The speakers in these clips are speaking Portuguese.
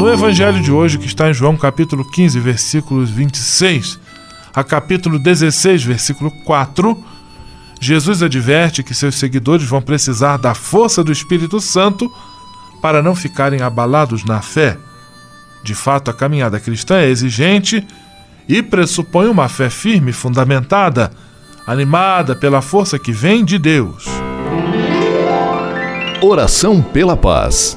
No Evangelho de hoje, que está em João capítulo 15, versículos 26 a capítulo 16, versículo 4, Jesus adverte que seus seguidores vão precisar da força do Espírito Santo para não ficarem abalados na fé. De fato, a caminhada cristã é exigente e pressupõe uma fé firme, fundamentada, animada pela força que vem de Deus. Oração pela paz.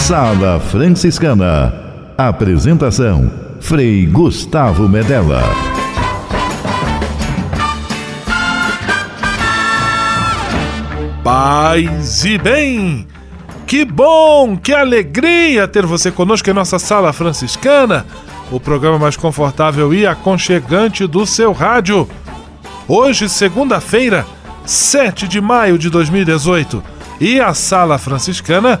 Sala Franciscana. Apresentação: Frei Gustavo Medella. Paz e bem! Que bom, que alegria ter você conosco em nossa Sala Franciscana, o programa mais confortável e aconchegante do seu rádio. Hoje, segunda-feira, 7 de maio de 2018, e a Sala Franciscana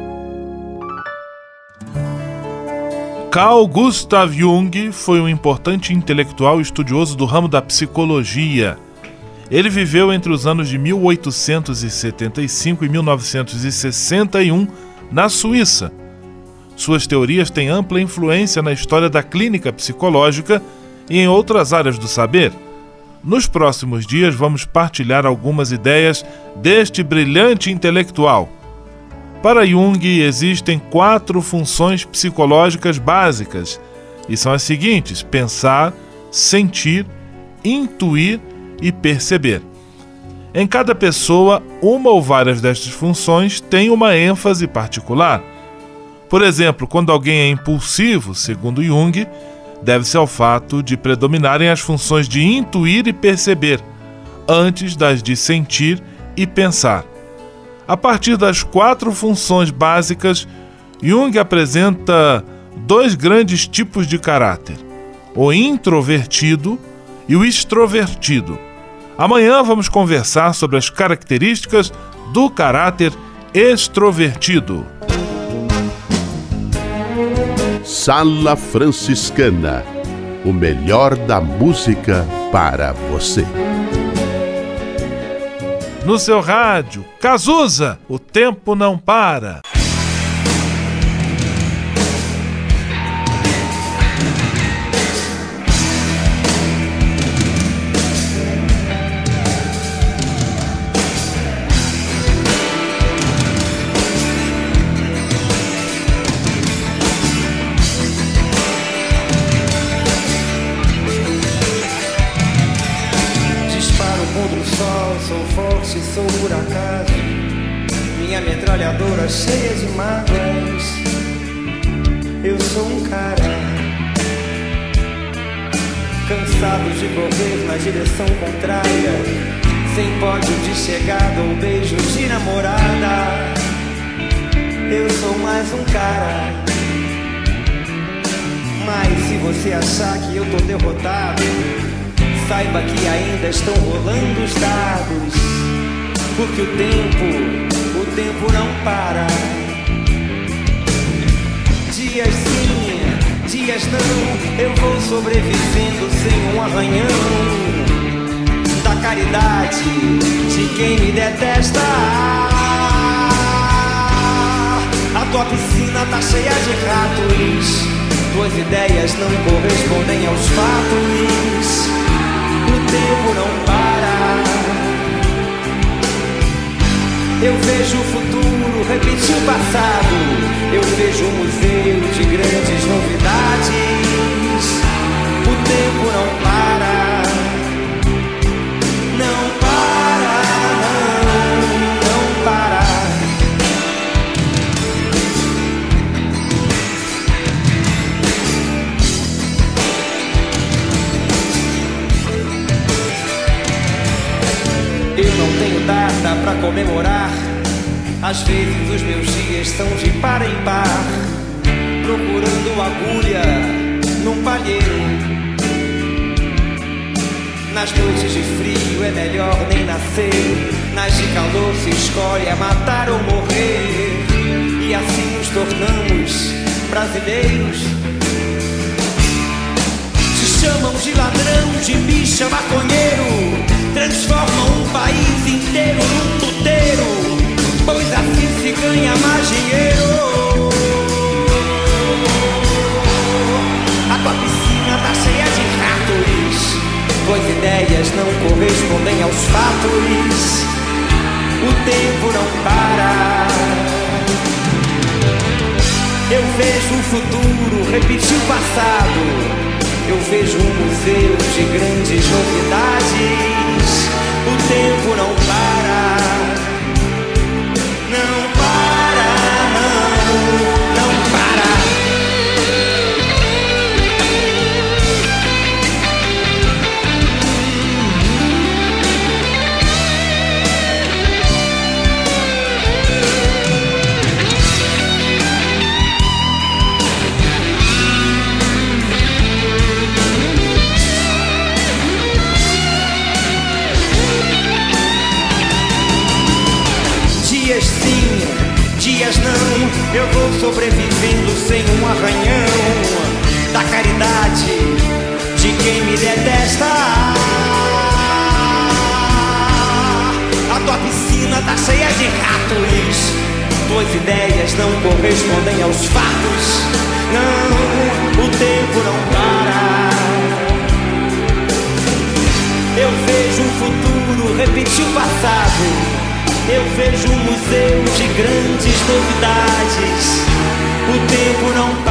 Carl Gustav Jung foi um importante intelectual e estudioso do ramo da psicologia. Ele viveu entre os anos de 1875 e 1961 na Suíça. Suas teorias têm ampla influência na história da clínica psicológica e em outras áreas do saber. Nos próximos dias vamos partilhar algumas ideias deste brilhante intelectual. Para Jung, existem quatro funções psicológicas básicas, e são as seguintes: pensar, sentir, intuir e perceber. Em cada pessoa, uma ou várias destas funções têm uma ênfase particular. Por exemplo, quando alguém é impulsivo, segundo Jung, deve-se ao fato de predominarem as funções de intuir e perceber, antes das de sentir e pensar. A partir das quatro funções básicas, Jung apresenta dois grandes tipos de caráter: o introvertido e o extrovertido. Amanhã vamos conversar sobre as características do caráter extrovertido. Sala Franciscana o melhor da música para você. No seu rádio, Cazuza, o tempo não para. Chegada ou beijo de namorada. Eu sou mais um cara. Mas se você achar que eu tô derrotado, saiba que ainda estão rolando os dados. Porque o tempo, o tempo não para. Dias sim, dias não, eu vou sobrevivendo sem um arranhão. Da caridade de quem me detesta. A tua piscina tá cheia de ratos. Tuas ideias não correspondem aos fatos. O tempo não para. Eu vejo o futuro repetir o passado. Eu vejo um museu de grandes novidades. O tempo não para. Não tenho data pra comemorar. Às vezes os meus dias são de par em par, procurando agulha num palheiro. Nas noites de frio é melhor nem nascer. Nas de calor se escolhe a matar ou morrer. E assim nos tornamos brasileiros. Chamam de ladrão, de bicha, maconheiro transforma um país inteiro num puteiro, pois assim se ganha mais dinheiro. A tua piscina tá cheia de ratos, pois ideias não correspondem aos fatos. O tempo não para. Eu vejo o futuro repetir o passado. Eu vejo um museu de grandes novidades. O tempo não para. Tá cheia de ratos. Tuas ideias não correspondem aos fatos. Não, o tempo não para. Eu vejo o futuro repetir o passado eu vejo um museu de grandes novidades. O tempo não para.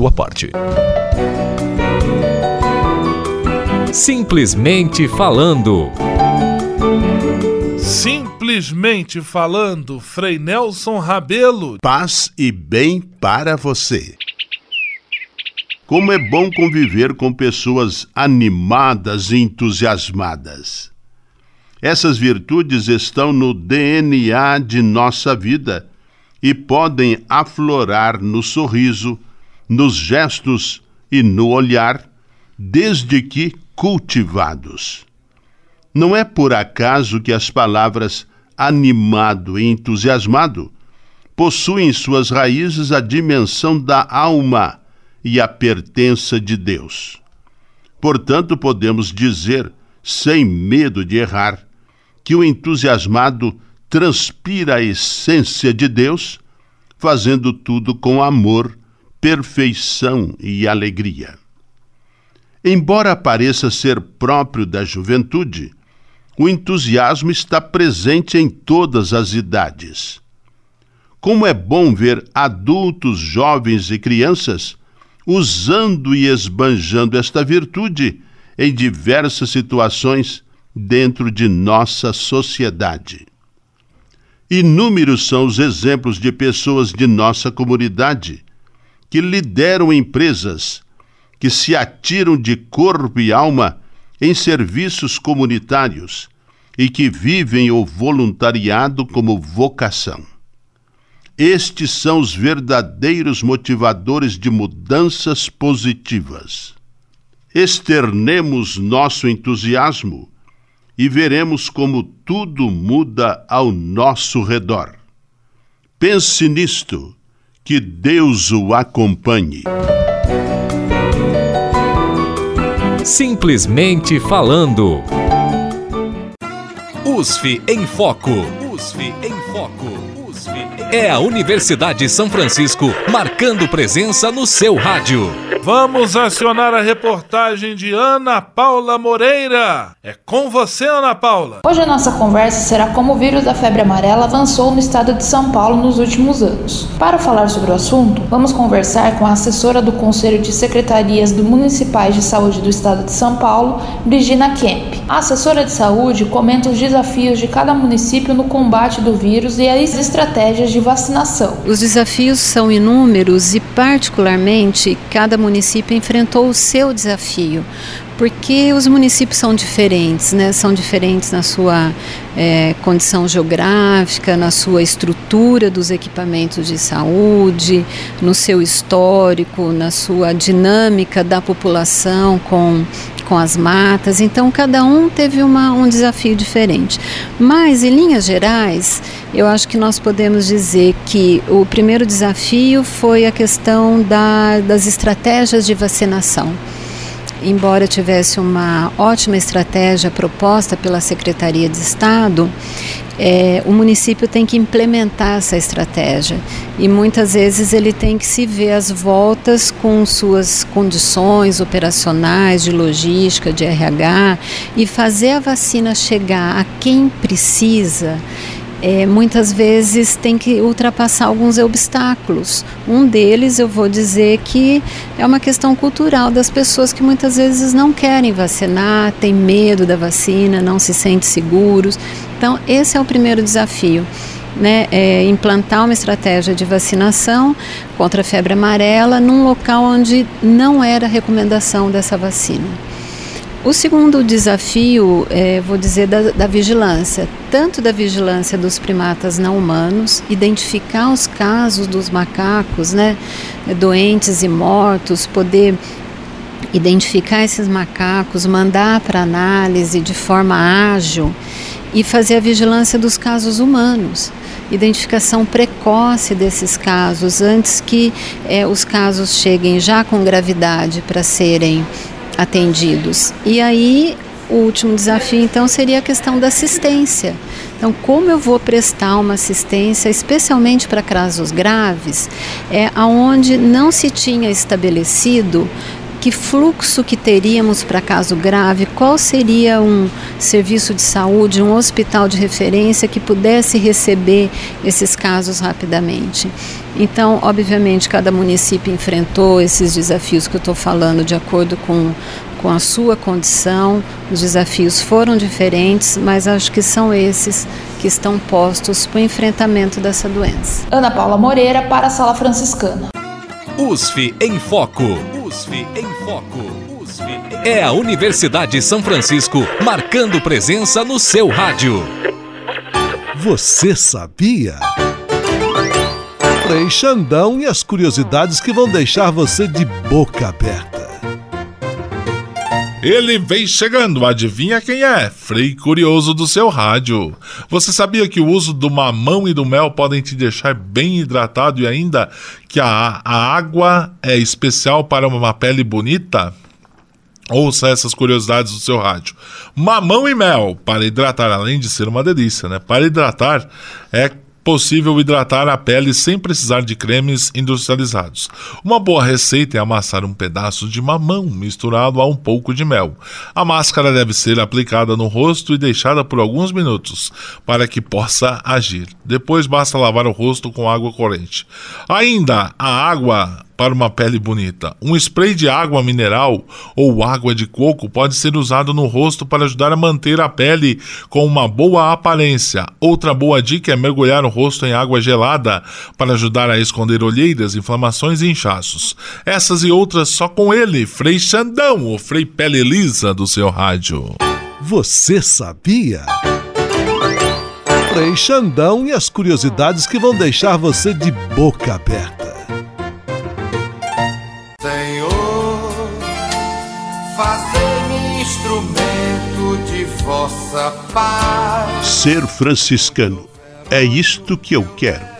sua parte. Simplesmente falando. Simplesmente falando, Frei Nelson Rabelo. Paz e bem para você. Como é bom conviver com pessoas animadas e entusiasmadas. Essas virtudes estão no DNA de nossa vida e podem aflorar no sorriso, nos gestos e no olhar, desde que cultivados. Não é por acaso que as palavras animado e entusiasmado possuem suas raízes a dimensão da alma e a pertença de Deus. Portanto, podemos dizer, sem medo de errar, que o entusiasmado transpira a essência de Deus, fazendo tudo com amor perfeição e alegria. Embora pareça ser próprio da juventude, o entusiasmo está presente em todas as idades. Como é bom ver adultos, jovens e crianças usando e esbanjando esta virtude em diversas situações dentro de nossa sociedade. Inúmeros são os exemplos de pessoas de nossa comunidade que lideram empresas, que se atiram de corpo e alma em serviços comunitários e que vivem o voluntariado como vocação. Estes são os verdadeiros motivadores de mudanças positivas. Externemos nosso entusiasmo e veremos como tudo muda ao nosso redor. Pense nisto que Deus o acompanhe. Simplesmente falando. USF em Foco. USF em Foco. USF em... É a Universidade de São Francisco marcando presença no seu rádio. Vamos acionar a reportagem de Ana Paula Moreira. É com você, Ana Paula. Hoje a nossa conversa será como o vírus da febre amarela avançou no estado de São Paulo nos últimos anos. Para falar sobre o assunto, vamos conversar com a assessora do Conselho de Secretarias do Municipais de Saúde do estado de São Paulo, Brigina Kemp. A assessora de saúde comenta os desafios de cada município no combate do vírus e as estratégias de vacinação. Os desafios são inúmeros e, particularmente, cada município município enfrentou o seu desafio, porque os municípios são diferentes, né? São diferentes na sua é, condição geográfica, na sua estrutura dos equipamentos de saúde, no seu histórico, na sua dinâmica da população com com as matas, então cada um teve uma, um desafio diferente. Mas, em linhas gerais, eu acho que nós podemos dizer que o primeiro desafio foi a questão da, das estratégias de vacinação embora tivesse uma ótima estratégia proposta pela Secretaria de Estado, é, o município tem que implementar essa estratégia. E muitas vezes ele tem que se ver às voltas com suas condições operacionais, de logística, de RH e fazer a vacina chegar a quem precisa é, muitas vezes tem que ultrapassar alguns obstáculos. Um deles, eu vou dizer que é uma questão cultural das pessoas que muitas vezes não querem vacinar, têm medo da vacina, não se sentem seguros. Então, esse é o primeiro desafio. Né, é implantar uma estratégia de vacinação contra a febre amarela num local onde não era recomendação dessa vacina. O segundo desafio, é, vou dizer, da, da, vigilância, tanto da vigilância dos primatas não humanos, identificar os casos dos macacos, né, doentes e mortos, poder identificar esses macacos, mandar para análise de forma ágil e fazer a vigilância dos casos humanos. Identificação precoce desses casos, antes que é, os casos cheguem já com gravidade para serem atendidos. E aí o último desafio então seria a questão da assistência. Então, como eu vou prestar uma assistência, especialmente para casos graves, é aonde não se tinha estabelecido que fluxo que teríamos para caso grave, qual seria um serviço de saúde, um hospital de referência que pudesse receber esses casos rapidamente. Então, obviamente, cada município enfrentou esses desafios que eu estou falando de acordo com, com a sua condição. Os desafios foram diferentes, mas acho que são esses que estão postos para o enfrentamento dessa doença. Ana Paula Moreira para a Sala Franciscana. USF em Foco. USF em Foco. USF em... É a Universidade de São Francisco marcando presença no seu rádio. Você sabia? Frei Xandão e as curiosidades que vão deixar você de boca aberta. Ele vem chegando, adivinha quem é? Frei Curioso do seu rádio. Você sabia que o uso do mamão e do mel podem te deixar bem hidratado e ainda que a, a água é especial para uma pele bonita? Ouça essas curiosidades do seu rádio. Mamão e mel para hidratar, além de ser uma delícia, né? Para hidratar é possível hidratar a pele sem precisar de cremes industrializados. Uma boa receita é amassar um pedaço de mamão misturado a um pouco de mel. A máscara deve ser aplicada no rosto e deixada por alguns minutos para que possa agir. Depois basta lavar o rosto com água corrente. Ainda a água para uma pele bonita. Um spray de água mineral ou água de coco pode ser usado no rosto para ajudar a manter a pele com uma boa aparência. Outra boa dica é mergulhar o rosto em água gelada para ajudar a esconder olheiras, inflamações e inchaços. Essas e outras só com ele, Frei Xandão, o Frei Pele Lisa do seu rádio. Você sabia? Frei Xandão e as curiosidades que vão deixar você de boca aberta. Vossa paz. Ser franciscano é isto que eu quero.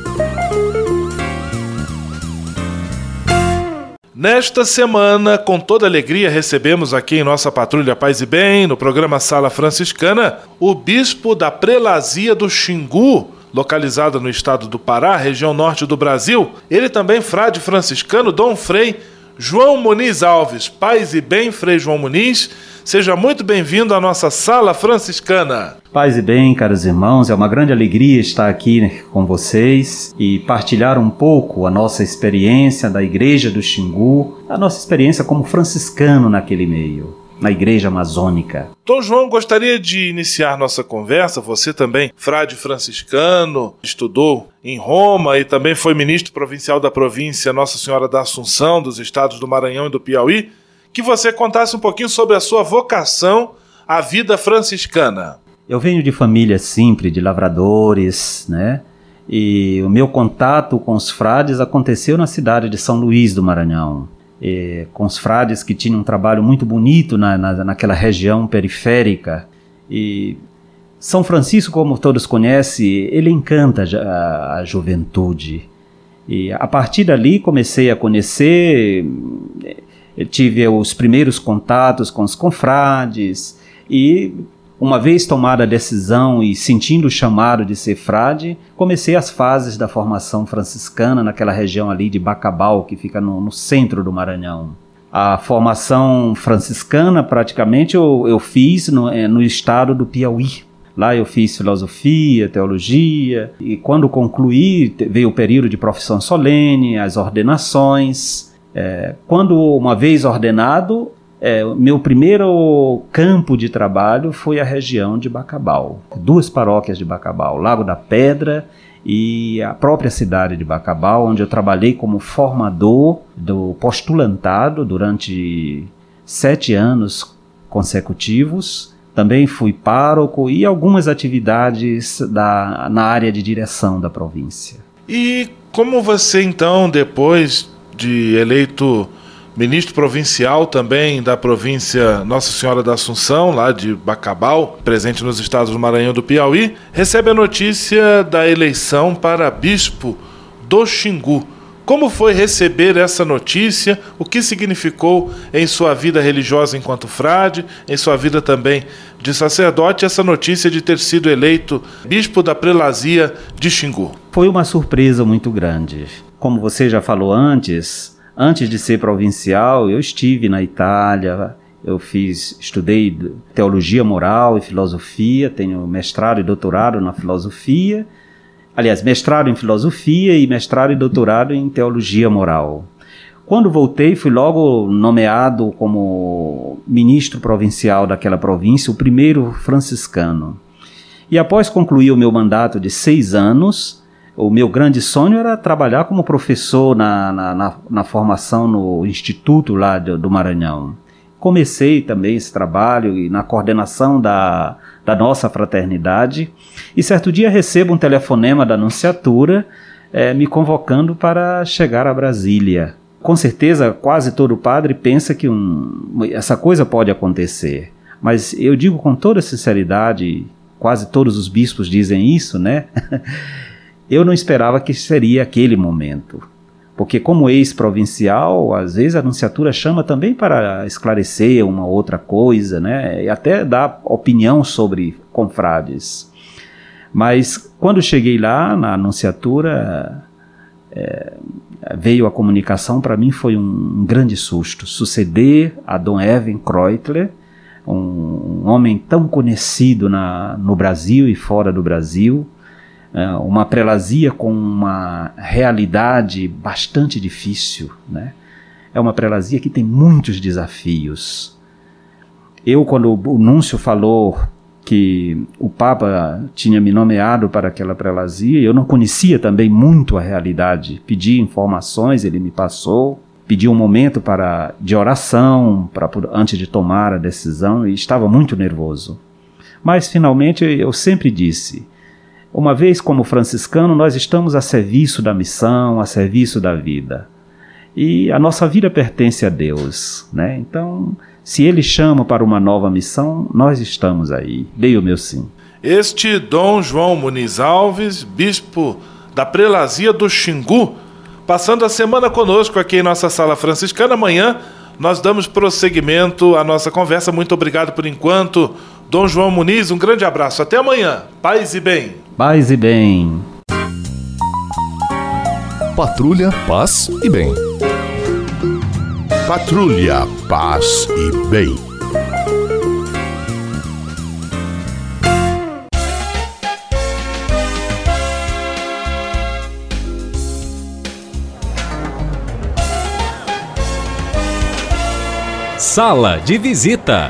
Nesta semana, com toda alegria, recebemos aqui em nossa Patrulha Paz e Bem, no programa Sala Franciscana, o bispo da Prelazia do Xingu, localizada no estado do Pará, região norte do Brasil. Ele também frade franciscano Dom Frei João Muniz Alves. Paz e Bem, Frei João Muniz. Seja muito bem-vindo à nossa Sala Franciscana. Paz e bem, caros irmãos, é uma grande alegria estar aqui com vocês e partilhar um pouco a nossa experiência da Igreja do Xingu, a nossa experiência como franciscano naquele meio na igreja amazônica. Dom João, gostaria de iniciar nossa conversa. Você também, frade franciscano, estudou em Roma e também foi ministro provincial da província Nossa Senhora da Assunção, dos estados do Maranhão e do Piauí. Que você contasse um pouquinho sobre a sua vocação à vida franciscana. Eu venho de família simples, de lavradores, né? E o meu contato com os frades aconteceu na cidade de São Luís do Maranhão, com os frades que tinham um trabalho muito bonito na, na, naquela região periférica. E São Francisco, como todos conhecem, ele encanta a, a juventude. E a partir dali comecei a conhecer, tive os primeiros contatos com os confrades e uma vez tomada a decisão e sentindo o chamado de ser frade, comecei as fases da formação franciscana naquela região ali de Bacabal, que fica no, no centro do Maranhão. A formação franciscana, praticamente, eu, eu fiz no, eh, no estado do Piauí, Lá eu fiz filosofia, teologia, e quando concluí, veio o período de profissão solene, as ordenações. É, quando, uma vez ordenado, é, meu primeiro campo de trabalho foi a região de Bacabal, duas paróquias de Bacabal, Lago da Pedra e a própria cidade de Bacabal, onde eu trabalhei como formador do postulantado durante sete anos consecutivos. Também fui pároco e algumas atividades da, na área de direção da província. E como você então, depois de eleito ministro provincial também da província Nossa Senhora da Assunção, lá de Bacabal, presente nos estados do Maranhão do Piauí, recebe a notícia da eleição para bispo do Xingu. Como foi receber essa notícia? O que significou em sua vida religiosa enquanto frade, em sua vida também de sacerdote, essa notícia de ter sido eleito bispo da prelazia de Xingu? Foi uma surpresa muito grande. Como você já falou antes, Antes de ser provincial, eu estive na Itália, eu fiz, estudei teologia moral e filosofia, tenho mestrado e doutorado na filosofia. Aliás, mestrado em filosofia e mestrado e doutorado em teologia moral. Quando voltei, fui logo nomeado como ministro provincial daquela província, o primeiro franciscano. E após concluir o meu mandato de seis anos, o meu grande sonho era trabalhar como professor na, na, na, na formação no instituto lá do, do, Maranhão. Comecei também esse trabalho e na coordenação da, da nossa fraternidade. E certo dia recebo um telefonema da Anunciatura é, me convocando para chegar a Brasília. Com certeza, quase todo padre pensa que um, essa coisa pode acontecer. Mas eu digo com toda sinceridade, quase todos os bispos dizem isso, né? Eu não esperava que seria aquele momento. Porque, como ex-provincial, às vezes a anunciatura chama também para esclarecer uma outra coisa, né? E até dar opinião sobre confrades. Mas quando cheguei lá na anunciatura, é, veio a comunicação, para mim foi um, um, grande susto. Suceder a Dom Evan Kreutler, um, um homem tão conhecido na, no Brasil e fora do Brasil, uma prelazia com uma realidade bastante difícil, né? É uma prelazia que tem muitos desafios. Eu, quando o Núncio falou que o Papa tinha me nomeado para aquela prelazia, eu não conhecia também muito a realidade. Pedi informações, ele me passou, pedi um momento para de oração para antes de tomar a decisão e estava muito nervoso. Mas finalmente eu sempre disse: uma vez como franciscano, nós estamos a serviço da missão, a serviço da vida. E a nossa vida pertence a Deus, né? Então, se ele chama para uma nova missão, nós estamos aí. Dei o meu sim. Este Dom João Muniz Alves, bispo da prelazia do Xingu, passando a semana conosco aqui em nossa sala franciscana. Amanhã nós damos prosseguimento à nossa conversa. Muito obrigado por enquanto. Dom João Muniz, um grande abraço. Até amanhã. Paz e bem. Paz e bem. Patrulha, paz e bem. Patrulha, paz e bem. Sala de visita.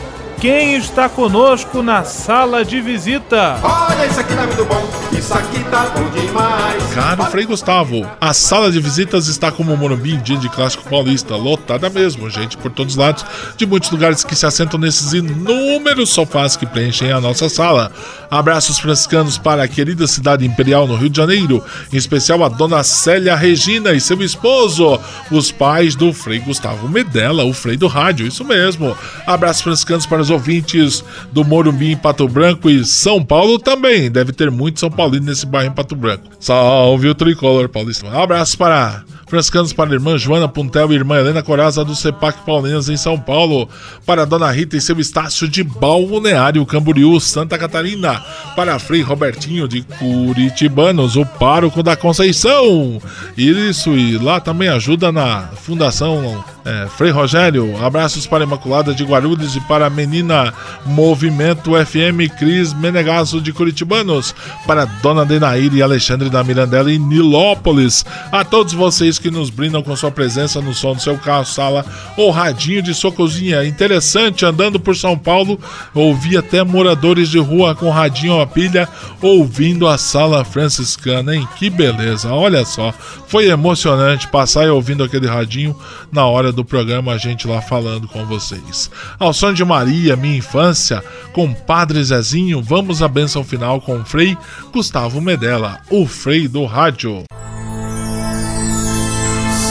quem está conosco na sala de visita? Olha, isso aqui tá muito bom, isso aqui tá bom demais. Caro Frei Gustavo, a sala de visitas está como o Morumbi em dia de clássico paulista, lotada mesmo, gente por todos os lados, de muitos lugares que se assentam nesses inúmeros sofás que preenchem a nossa sala. Abraços franciscanos para a querida cidade imperial no Rio de Janeiro, em especial a dona Célia Regina e seu esposo, os pais do Frei Gustavo Medella, o Frei do Rádio, isso mesmo. Abraços franciscanos para os ouvintes do Morumbi em Pato Branco e São Paulo também. Deve ter muito São Paulino nesse bairro em Pato Branco. Salve o tricolor paulista. Um abraço para franciscanos para a irmã Joana Puntel e irmã Helena Coraza do CEPAC Paulinas em São Paulo, para a Dona Rita e seu Estácio de Balneário Camboriú, Santa Catarina, para Frei Robertinho de Curitibanos, o pároco da Conceição. Isso, e lá também ajuda na Fundação é, Frei Rogério. Abraços para a Imaculada de Guarulhos e para a menina Movimento FM Cris Menegasso de Curitibanos, para Dona Denaíra e Alexandre da Mirandela em Nilópolis. A todos vocês que nos brindam com sua presença no som do seu carro, sala ou radinho de sua cozinha. Interessante, andando por São Paulo, ouvi até moradores de rua com radinho a pilha ouvindo a sala franciscana, hein? Que beleza, olha só. Foi emocionante passar e ouvindo aquele radinho na hora do programa, a gente lá falando com vocês. Ao som de Maria, minha infância, com Padre Zezinho, vamos à benção final com o Frei Gustavo Medella, o Frei do Rádio.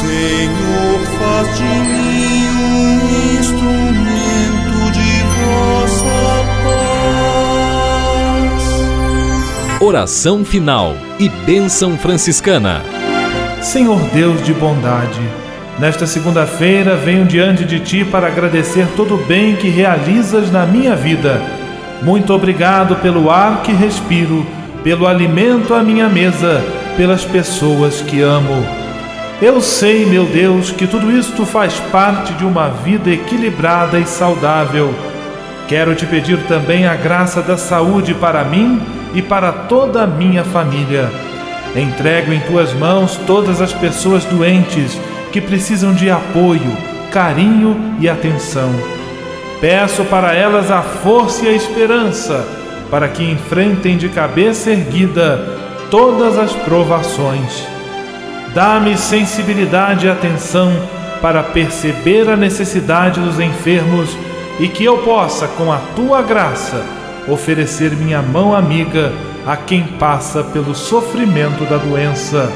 Senhor, faz de mim um instrumento de vossa paz. Oração final e bênção franciscana. Senhor Deus de bondade, nesta segunda-feira venho diante de Ti para agradecer todo o bem que realizas na minha vida. Muito obrigado pelo ar que respiro, pelo alimento à minha mesa, pelas pessoas que amo. Eu sei, meu Deus, que tudo isto faz parte de uma vida equilibrada e saudável. Quero te pedir também a graça da saúde para mim e para toda a minha família. Entrego em tuas mãos todas as pessoas doentes que precisam de apoio, carinho e atenção. Peço para elas a força e a esperança para que enfrentem de cabeça erguida todas as provações. Dá-me sensibilidade e atenção para perceber a necessidade dos enfermos e que eu possa, com a tua graça, oferecer minha mão amiga a quem passa pelo sofrimento da doença.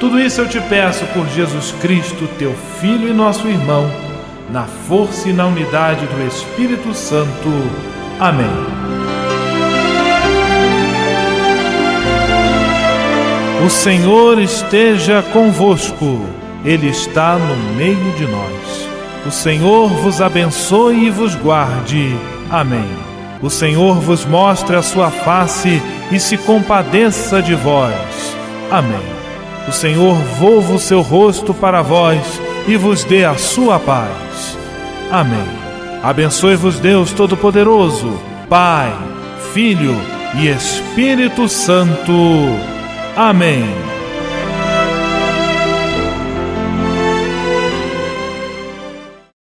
Tudo isso eu te peço por Jesus Cristo, teu Filho e nosso irmão, na força e na unidade do Espírito Santo. Amém. O Senhor esteja convosco, Ele está no meio de nós. O Senhor vos abençoe e vos guarde. Amém. O Senhor vos mostre a sua face e se compadeça de vós. Amém. O Senhor volva o seu rosto para vós e vos dê a sua paz. Amém. Abençoe-vos Deus Todo-Poderoso, Pai, Filho e Espírito Santo. Amém.